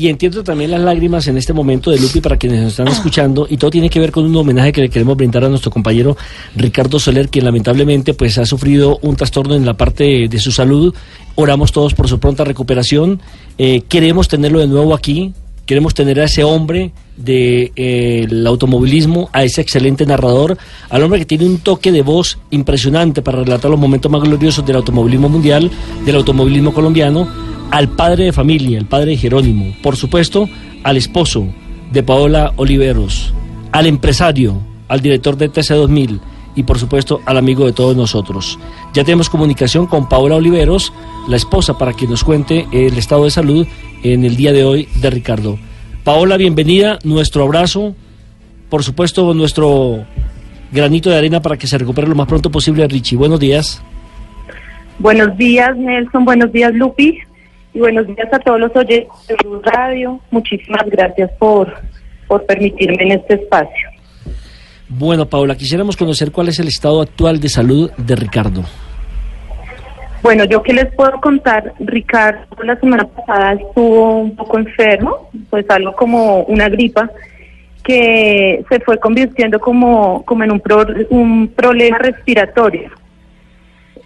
Y entiendo también las lágrimas en este momento de Lupi para quienes nos están escuchando y todo tiene que ver con un homenaje que le queremos brindar a nuestro compañero Ricardo Soler, quien lamentablemente pues ha sufrido un trastorno en la parte de, su salud. Oramos todos por su pronta recuperación. Eh, queremos tenerlo de nuevo aquí. Queremos tener a ese hombre del de, eh, automovilismo, a ese excelente narrador, al hombre que tiene un toque de voz impresionante para relatar los momentos más gloriosos del automovilismo mundial, del automovilismo colombiano, al padre de familia, el padre Jerónimo, por supuesto, al esposo de Paola Oliveros, al empresario, al director de TC2000 y por supuesto al amigo de todos nosotros. Ya tenemos comunicación con Paola Oliveros, la esposa, para que nos cuente el estado de salud en el día de hoy de Ricardo. Paola, bienvenida, nuestro abrazo, por supuesto nuestro granito de arena para que se recupere lo más pronto posible Richie. Buenos días. Buenos días Nelson, buenos días Lupi y buenos días a todos los oyentes de Radio. Muchísimas gracias por, por permitirme en este espacio. Bueno, Paola, quisiéramos conocer cuál es el estado actual de salud de Ricardo. Bueno, yo qué les puedo contar, Ricardo la semana pasada estuvo un poco enfermo, pues algo como una gripa que se fue convirtiendo como, como en un, pro, un problema respiratorio.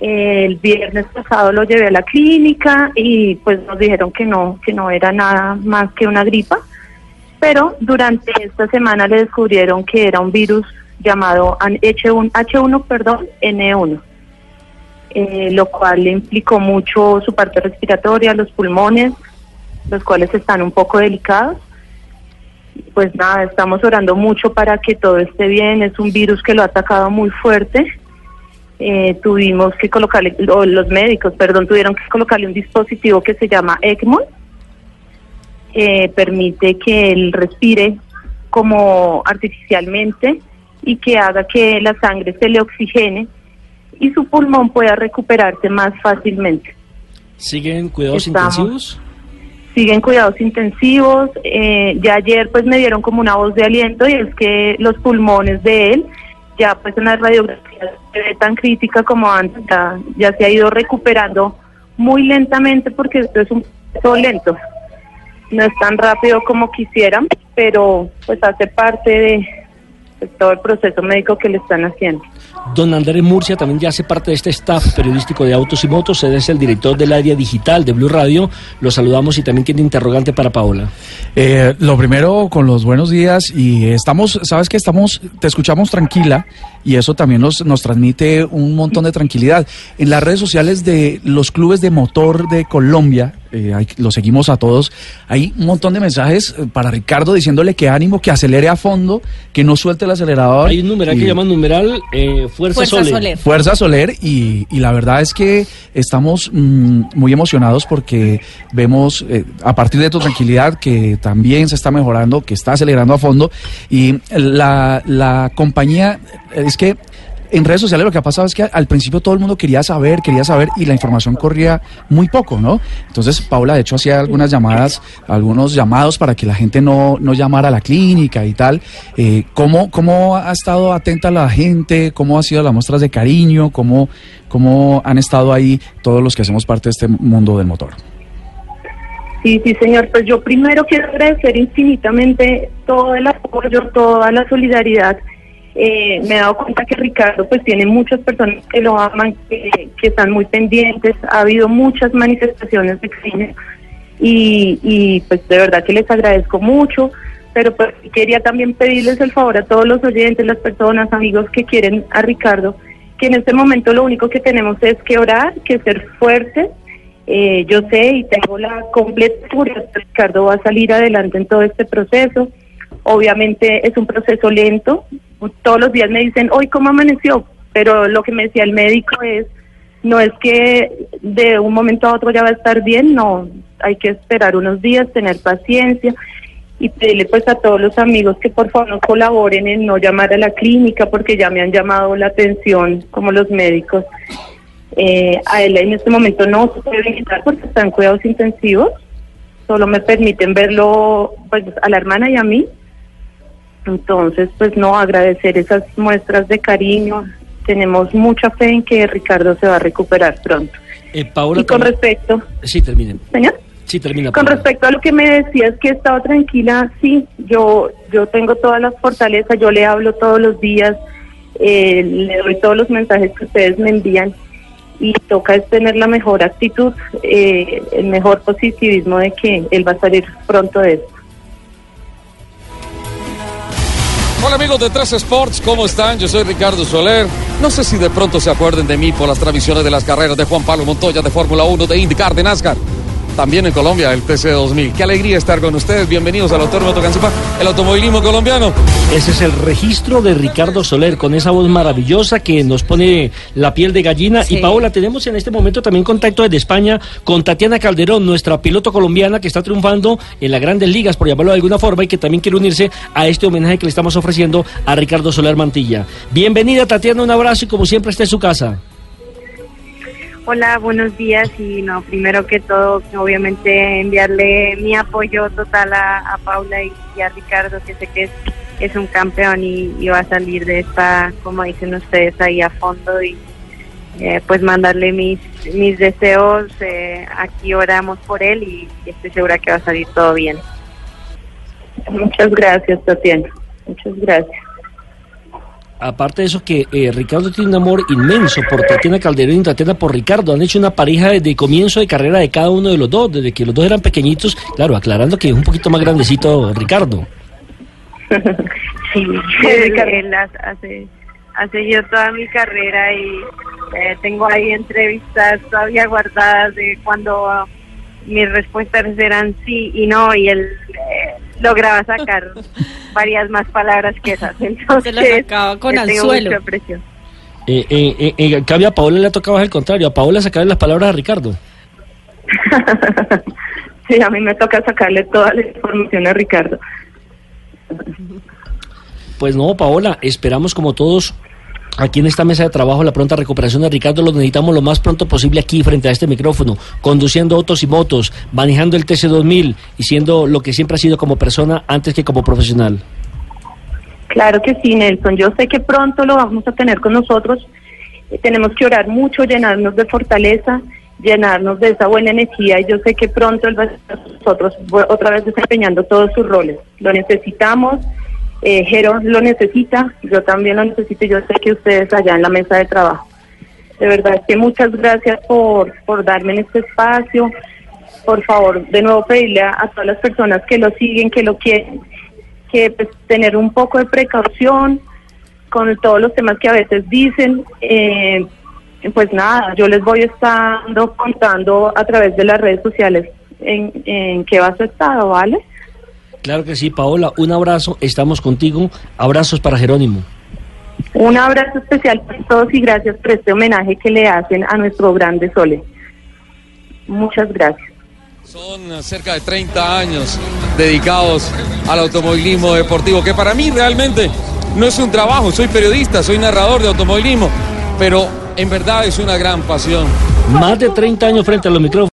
El viernes pasado lo llevé a la clínica y pues nos dijeron que no, que no era nada más que una gripa, pero durante esta semana le descubrieron que era un virus llamado H1, H1 perdón, N1 eh, lo cual le implicó mucho su parte respiratoria, los pulmones, los cuales están un poco delicados. Pues nada, estamos orando mucho para que todo esté bien. Es un virus que lo ha atacado muy fuerte. Eh, tuvimos que colocarle, o los médicos, perdón, tuvieron que colocarle un dispositivo que se llama ECMO. Eh, permite que él respire como artificialmente y que haga que la sangre se le oxigene y su pulmón pueda recuperarse más fácilmente. ¿Siguen cuidados intensivos? Siguen cuidados intensivos. Eh, ya ayer pues me dieron como una voz de aliento y es que los pulmones de él ya pues en la radiografía se ve tan crítica como antes, ya, se ha ido recuperando muy lentamente porque esto es un proceso lento. No es tan rápido como quisieran, pero pues hace parte de todo el proceso médico que le están haciendo. Don Andrés Murcia también ya hace parte de este staff periodístico de Autos y Motos, él es el director del área digital de Blue Radio. Lo saludamos y también tiene interrogante para Paola. Eh, lo primero, con los buenos días y estamos, sabes que estamos, te escuchamos tranquila y eso también nos, nos transmite un montón de tranquilidad. En las redes sociales de los clubes de motor de Colombia, eh, hay, lo seguimos a todos, hay un montón de mensajes eh, para Ricardo diciéndole que ánimo, que acelere a fondo, que no suelte el acelerador. Hay un numeral y, que llaman numeral eh, Fuerza, Fuerza Soler. Soler. Fuerza Soler y, y, la verdad es que estamos mmm, muy emocionados porque vemos eh, a partir de tu tranquilidad que también se está mejorando, que está acelerando a fondo y la, la compañía es que en redes sociales lo que ha pasado es que al principio todo el mundo quería saber, quería saber y la información corría muy poco, ¿no? Entonces Paula de hecho hacía algunas llamadas, algunos llamados para que la gente no, no llamara a la clínica y tal. Eh, ¿cómo, ¿Cómo ha estado atenta la gente? ¿Cómo han sido las muestras de cariño? ¿Cómo, ¿Cómo han estado ahí todos los que hacemos parte de este mundo del motor? Sí, sí, señor. Pues yo primero quiero agradecer infinitamente todo el apoyo, toda la solidaridad eh, me he dado cuenta que Ricardo pues tiene muchas personas que lo aman, que, que están muy pendientes, ha habido muchas manifestaciones de cine y, pues de verdad que les agradezco mucho, pero pues quería también pedirles el favor a todos los oyentes, las personas, amigos que quieren a Ricardo, que en este momento lo único que tenemos es que orar, que ser fuertes. Eh, yo sé y tengo la completa seguridad que Ricardo va a salir adelante en todo este proceso. Obviamente es un proceso lento, todos los días me dicen, hoy cómo amaneció, pero lo que me decía el médico es, no es que de un momento a otro ya va a estar bien, no, hay que esperar unos días, tener paciencia y pedirle pues a todos los amigos que por favor nos colaboren en no llamar a la clínica porque ya me han llamado la atención como los médicos. Eh, a él en este momento no se puede visitar porque están cuidados intensivos, solo me permiten verlo pues a la hermana y a mí. Entonces, pues no, agradecer esas muestras de cariño. Tenemos mucha fe en que Ricardo se va a recuperar pronto. Eh, Paola, y con también- respecto, Sí, terminen. señor. Sí, termina. Con respecto a lo que me decías que he estado tranquila, sí, yo yo tengo todas las fortalezas, yo le hablo todos los días, eh, le doy todos los mensajes que ustedes me envían y toca es tener la mejor actitud, eh, el mejor positivismo de que él va a salir pronto de esto. Hola amigos de Tres Sports, ¿cómo están? Yo soy Ricardo Soler. No sé si de pronto se acuerden de mí por las transmisiones de las carreras de Juan Pablo Montoya de Fórmula 1, de IndyCar, de NASCAR. También en Colombia, el TC2000. Qué alegría estar con ustedes. Bienvenidos al Autódromo Tocancipá, el automovilismo colombiano. Ese es el registro de Ricardo Soler con esa voz maravillosa que nos pone la piel de gallina. Sí. Y Paola, tenemos en este momento también contacto desde España con Tatiana Calderón, nuestra piloto colombiana que está triunfando en las grandes ligas, por llamarlo de alguna forma, y que también quiere unirse a este homenaje que le estamos ofreciendo a Ricardo Soler Mantilla. Bienvenida Tatiana, un abrazo y como siempre está en su casa. Hola, buenos días y no, primero que todo, obviamente enviarle mi apoyo total a, a Paula y, a Ricardo, que sé que es, es un campeón y, va a salir de esta, como dicen ustedes, ahí a fondo y eh, pues mandarle mis, mis deseos, eh, aquí oramos por él y estoy segura que va a salir todo bien. Muchas gracias, Tatiana. Muchas gracias. Aparte de eso que eh, Ricardo tiene un amor inmenso por Tatiana Calderón y Tatiana por Ricardo. Han hecho una pareja desde comienzo de carrera de cada uno de los dos, desde que los dos eran pequeñitos. Claro, aclarando que es un poquito más grandecito Ricardo. Sí, Él, Ricardo. él ha- hace, ha seguido toda mi carrera y eh, tengo ahí entrevistas todavía guardadas de cuando mis respuestas eran sí y no y él eh, lograba sacar varias más palabras que esas. Entonces, sacaba con le tengo anzuelo. mucha presión. Eh, eh, eh, eh, en cambio, a Paola le ha tocado al contrario. A Paola sacarle las palabras a Ricardo. sí, a mí me toca sacarle toda la información a Ricardo. Pues no, Paola, esperamos como todos aquí en esta mesa de trabajo la pronta recuperación de Ricardo. Lo necesitamos lo más pronto posible aquí frente a este micrófono, conduciendo autos y motos, manejando el TC2000 y siendo lo que siempre ha sido como persona antes que como profesional. Claro que sí, Nelson. Yo sé que pronto lo vamos a tener con nosotros. Eh, tenemos que orar mucho, llenarnos de fortaleza, llenarnos de esa buena energía y yo sé que pronto él va a estar con nosotros otra vez desempeñando todos sus roles. Lo necesitamos. Eh, Jero lo necesita, yo también lo necesito y yo sé que ustedes allá en la mesa de trabajo. De verdad que muchas gracias por, por darme en este espacio. Por favor, de nuevo pedirle a, todas las personas que lo siguen, que lo quieren, que pues, tener un poco de precaución con todos los temas que a veces dicen. Eh, pues nada, yo les voy estando contando a través de las redes sociales en, en qué va su estado, ¿vale? Claro que sí, Paola, un abrazo, estamos contigo. Abrazos para Jerónimo. Un abrazo especial para todos y gracias por este homenaje que le hacen a nuestro grande Sole. Muchas gracias. Son cerca de 30 años dedicados al automovilismo deportivo, que para mí realmente no es un trabajo, soy periodista, soy narrador de automovilismo, pero en verdad es una gran pasión. Más de 30 años frente a los micrófonos.